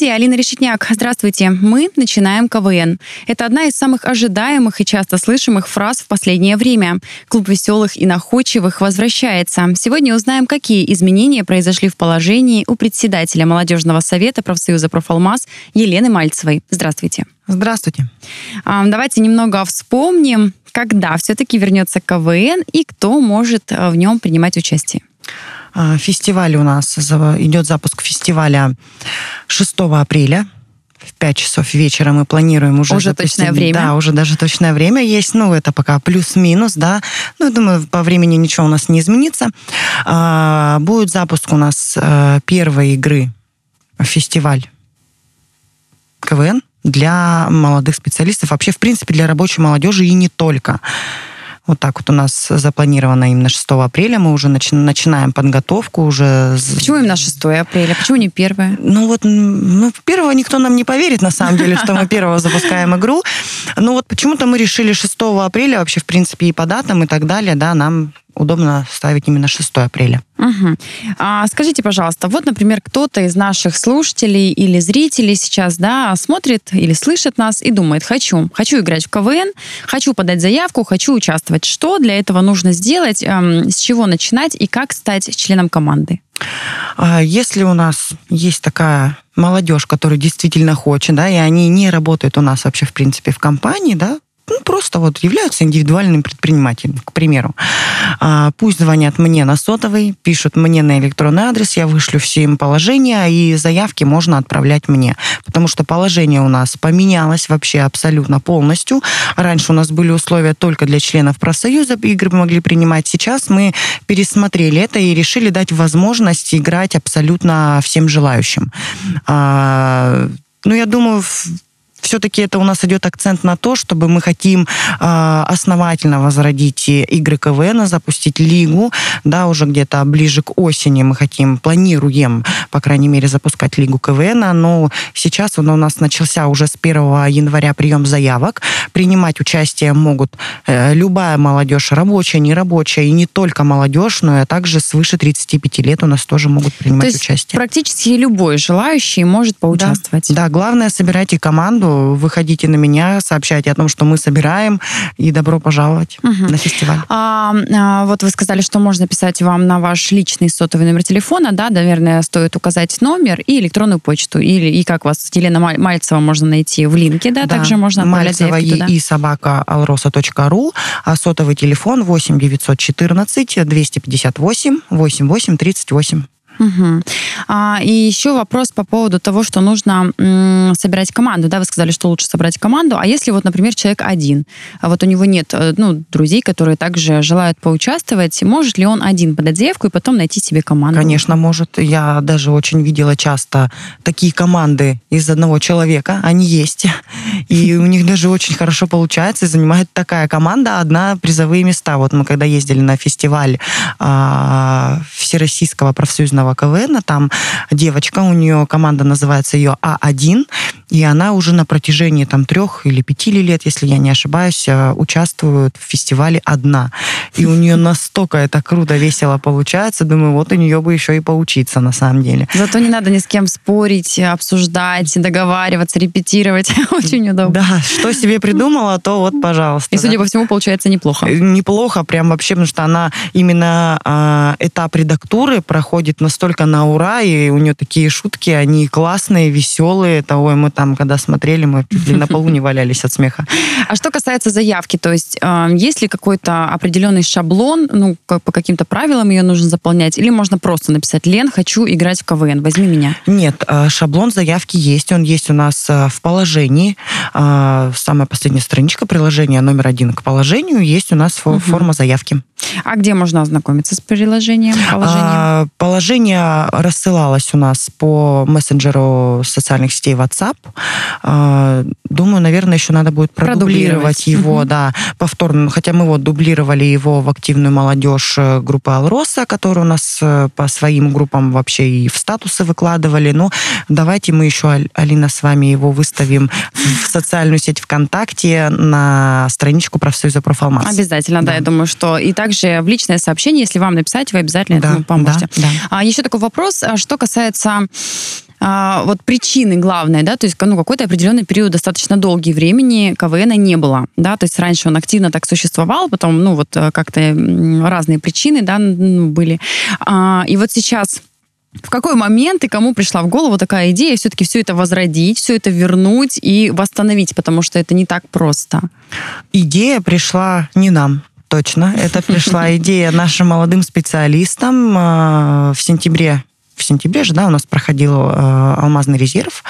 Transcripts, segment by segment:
Студии Алина Решетняк. Здравствуйте. Мы начинаем КВН. Это одна из самых ожидаемых и часто слышимых фраз в последнее время. Клуб веселых и находчивых возвращается. Сегодня узнаем, какие изменения произошли в положении у председателя молодежного совета профсоюза «Профалмаз» Елены Мальцевой. Здравствуйте. Здравствуйте. А, Давайте немного вспомним, когда все-таки вернется КВН и кто может э, в нем принимать участие. А, Фестиваль у нас, идет запуск фестиваля 6 апреля. В 5 часов вечера мы планируем уже... Уже запустить- точное время. Да, уже даже точное время есть. Ну, это пока плюс-минус, да. Ну, я думаю, по времени ничего у нас не изменится. А, Будет запуск у нас э, первой игры фестиваль КВН для молодых специалистов, вообще, в принципе, для рабочей молодежи и не только. Вот так вот у нас запланировано именно 6 апреля. Мы уже начи- начинаем подготовку уже. Почему именно 6 апреля? Почему не 1? Ну вот, ну, первого никто нам не поверит, на самом деле, что мы первого запускаем игру. Но вот почему-то мы решили 6 апреля, вообще, в принципе, и по датам, и так далее, да, нам удобно ставить именно 6 апреля. Мгм. А скажите, пожалуйста, вот, например, кто-то из наших слушателей или зрителей сейчас, да, смотрит или слышит нас и думает, хочу, хочу играть в КВН, хочу подать заявку, хочу участвовать. Что для этого нужно сделать, эм, с чего начинать и как стать членом команды? А Если у нас есть такая молодежь, которая действительно хочет, да, и они не работают у нас вообще, в принципе, в компании, да, ну, просто вот являются индивидуальным предпринимателем, к примеру. А, Пусть звонят мне на сотовый, пишут мне на электронный адрес, я вышлю все им положения, и заявки можно отправлять мне. Потому что положение у нас поменялось вообще абсолютно полностью. Раньше у нас были условия только для членов профсоюза, игры могли принимать. Сейчас мы пересмотрели это и решили дать возможность играть абсолютно всем желающим. А, Ну, я думаю, все-таки это у нас идет акцент на то, чтобы мы хотим э, основательно возродить игры КВН, запустить лигу, да, уже где-то ближе к осени мы хотим, планируем, по крайней мере, запускать лигу КВН, но сейчас он у нас начался уже с 1 января прием заявок. Принимать участие могут э, любая молодежь, рабочая, нерабочая, и не только молодежь, но и также свыше 35 лет у нас тоже могут принимать То есть участие. практически любой желающий может поучаствовать. Да, главное, собирайте команду, выходите на меня, сообщайте о том, что мы собираем, и добро пожаловать Мгм. на фестиваль. А, а, вот вы сказали, что можно писать вам на ваш личный сотовый номер телефона, да, наверное, стоит указать номер и электронную почту, или и как вас, Елена Маль- Мальцева, можно найти в линке, да, также можно отправлять Мальцева заявки туда. и собака alrosa.ru, а сотовый телефон 8 914 258 88 38. Мгм. А, и еще вопрос по поводу того, что нужно м, собирать команду. Да, вы сказали, что лучше собрать команду. А если вот, например, человек один, а вот у него нет э, ну, друзей, которые также желают поучаствовать, может ли он один подать заявку и потом найти себе команду? Конечно, может. Я даже очень видела часто такие команды из одного человека. Они есть. И у них даже очень хорошо получается. И занимает такая команда одна призовые места. Вот мы когда ездили на фестиваль а, Всероссийского профсоюзного КВН, там девочка, у нее команда называется ее А1, и она уже на протяжении там трех или пяти лет, если я не ошибаюсь, э, участвует в фестивале одна. И у нее настолько это круто, весело получается. Думаю, вот у нее бы еще и поучиться на самом деле. Зато не надо ни с кем спорить, обсуждать, договариваться, репетировать. Очень удобно. Да, что себе придумала, то вот, пожалуйста. И, судя по всему, получается неплохо. Э, Неплохо, прям вообще, потому что она именно а, этап редактуры проходит настолько на ура, и у нее такие шутки, они классные, веселые. Того, мы там, когда смотрели, мы чуть ли на полу не валялись от смеха. А что касается заявки, то есть э, есть ли какой-то определенный шаблон, ну, по каким-то правилам ее нужно заполнять, или можно просто написать «Лен, хочу играть в КВН, возьми меня». Нет, э, шаблон заявки есть, он есть у нас э, в положении. Самая последняя страничка приложения номер один к положению есть у нас Мгм. форма заявки. А где можно ознакомиться с приложением, положением? А, положение рассылалось у нас по мессенджеру социальных сетей WhatsApp. А, думаю, наверное, еще надо будет продублировать, Продублировать. его, Мгм. да, повторно. Хотя мы вот дублировали его в активную молодежь э, группы Алроса, которая у нас э, по своим группам вообще и в статусы выкладывали. Но давайте мы еще, Алина, с вами его выставим в социальную сеть ВКонтакте на страничку профсоюза Профалмас. Обязательно, да. Да. я думаю, что и также в личное сообщение, если вам написать, вы обязательно Да, этому поможете. да, да. А еще такой вопрос, а, что касается а, вот причины главной, да, то есть ну, какой-то определенный период, достаточно долгий времени КВН не было, да, то есть раньше он активно так существовал, потом, ну, вот э, как-то разные причины, да, м, были. А, и вот сейчас в какой момент и кому пришла в голову такая идея все-таки все это возродить, все это вернуть и восстановить, потому что это не так просто. Идея пришла не нам. Точно. Это пришла идея нашим молодым специалистам э, в сентябре. В сентябре же, да, у нас проходил э, алмазный резерв.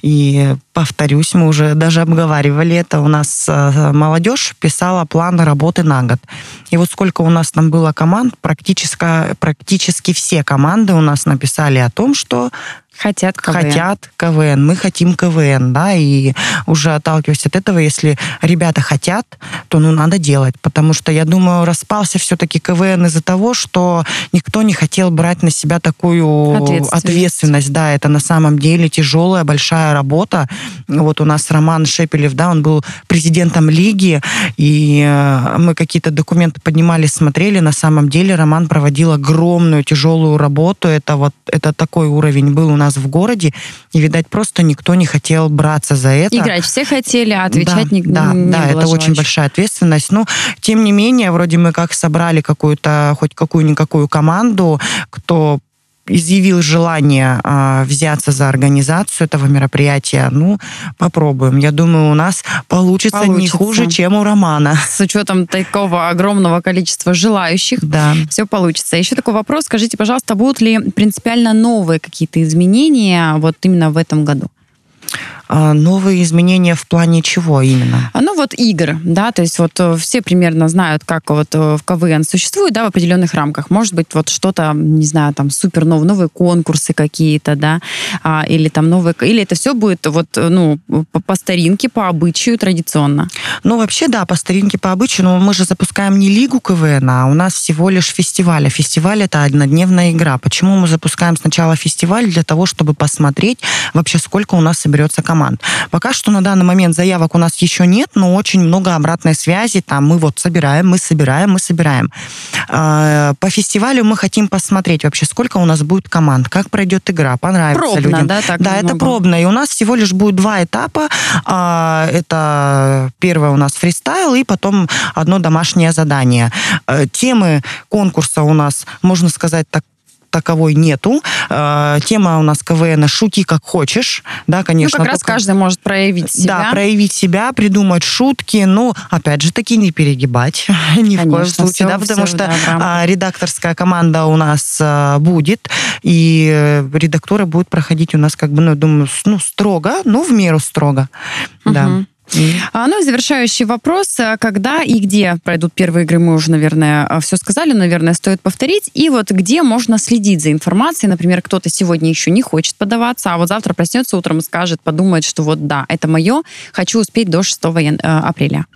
И, повторюсь, мы уже даже обговаривали это. У нас э, молодежь писала план работы на год. И вот сколько у нас там было команд, практически, практически все команды у нас написали о том, что Хотят КВН. хотят КВН, мы хотим КВН, да, и уже отталкиваясь от этого, если ребята хотят, то ну надо делать, потому что я думаю, распался все-таки КВН из-за того, что никто не хотел брать на себя такую Ответственность. ответственность, да, это на самом деле тяжелая большая работа. Вот у нас Роман Шепелев, да, он был президентом лиги, и э, мы какие-то документы поднимали, смотрели, на самом деле Роман проводил огромную тяжелую работу, это вот это такой уровень был у нас в городе, и, видать, просто никто не хотел браться за это. Играть все хотели, а отвечать да, не, да, не да, было это очень большая ответственность. Но, тем не менее, вроде мы как собрали какую-то, хоть какую-никакую команду, кто изъявил желание а, взяться за организацию этого мероприятия, ну, попробуем. Я думаю, у нас получится, не Получится. хуже, чем у Романа. С учетом такого огромного количества желающих, Да. все получится. Еще такой вопрос. Скажите, пожалуйста, будут ли принципиально новые какие-то изменения вот именно в этом году? А, новые изменения в плане чего именно? А, Ну вот игр, да, то есть вот э, все примерно знают, как вот э, в КВН существует, да, в определенных рамках. Может быть, вот что-то, не знаю, там супер новые, новые конкурсы какие-то, да, а, или там новые, или это все будет вот, э, ну, по, по старинке, по обычаю традиционно. Ну, вообще, да, по старинке, по обычаю, но мы же запускаем не лигу КВН, а у нас всего лишь фестиваль. А фестиваль — это однодневная игра. Почему мы запускаем сначала фестиваль? Для того, чтобы посмотреть вообще, сколько у нас соберется команд. Пока что на данный момент заявок у нас еще нет, но очень много обратной связи. Там мы вот собираем, мы собираем, мы собираем. А, По фестивалю мы хотим посмотреть вообще, сколько у нас будет команд, как пройдет игра, понравится Пробно, людям. да, так Да, это пробно. И у нас всего лишь будет два этапа. А, Это первое у нас фристайл и потом одно домашнее задание. Э, Темы конкурса у нас, можно сказать, так таковой нету. Э, Тема у нас КВН «Шути как хочешь». Да, конечно. ну, как раз только- каждый может проявить себя. Да, проявить себя, придумать шутки, но, опять же таки, не перегибать ни в коем Конечно, случае, всё- да, потому всё, что да, редакторская команда у нас а, будет, и э, редактуры будут проходить у нас, как бы, ну, думаю, ну, строго, но в меру строго, да. А, ну и завершающий вопрос. А Когда и где пройдут первые игры, мы уже, наверное, все сказали, наверное, стоит повторить. И вот где можно следить за информацией? Например, кто-то сегодня еще не хочет подаваться, а вот завтра проснется утром и скажет, подумает, что вот да, это мое, хочу успеть до 6 ян- э, апреля.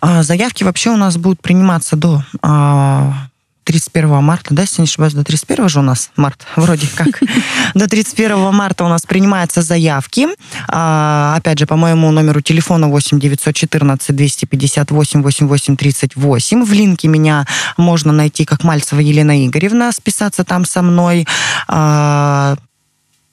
А, Заявки вообще у нас будут приниматься до а, 31 марта, да, если не ошибаюсь, до 31 же у нас март, вроде как. До 31 марта у нас принимаются заявки. А, Опять же, по моему номеру телефона 8 914 258 88 38. В линке меня можно найти как Мальцева Елена Игоревна, списаться там со мной.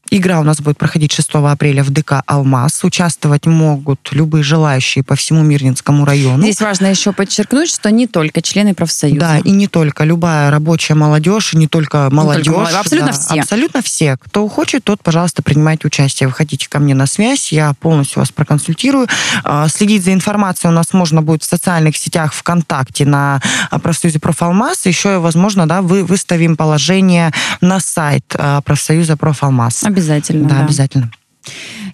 Игра у нас будет проходить 6 апреля в ДК «Алмаз». Участвовать могут любые желающие по всему Мирнинскому району. Здесь важно еще подчеркнуть, что не только члены профсоюза. Да, и не только любая рабочая молодежь, не только молодежь. молодежь, абсолютно да, все. Абсолютно все. Кто хочет, тот, пожалуйста, принимайте участие. Выходите ко мне на связь, я полностью вас проконсультирую. А, Следить за информацией у нас можно будет в социальных сетях ВКонтакте на а, профсоюзе Профалмаз. Еще, возможно, да, вы выставим положение на сайт а, профсоюза Профалмаз. Обязательно, Да, да. обязательно.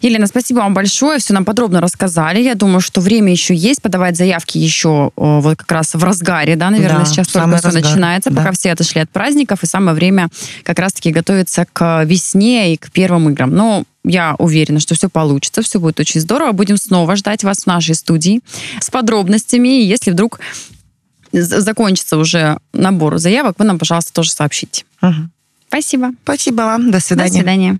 Елена, спасибо вам большое, все нам подробно рассказали. Я думаю, что время еще есть, подавать заявки еще вот как раз в разгаре, да, наверное, да, сейчас только все разгар. начинается, да. пока все отошли от праздников, и самое время как раз-таки готовиться к весне и к первым играм. Но я уверена, что все получится, все будет очень здорово. Будем снова ждать вас в нашей студии с подробностями. И если вдруг закончится уже набор заявок, вы нам, пожалуйста, тоже сообщите. Угу. Спасибо. Спасибо вам. До свидания. До свидания.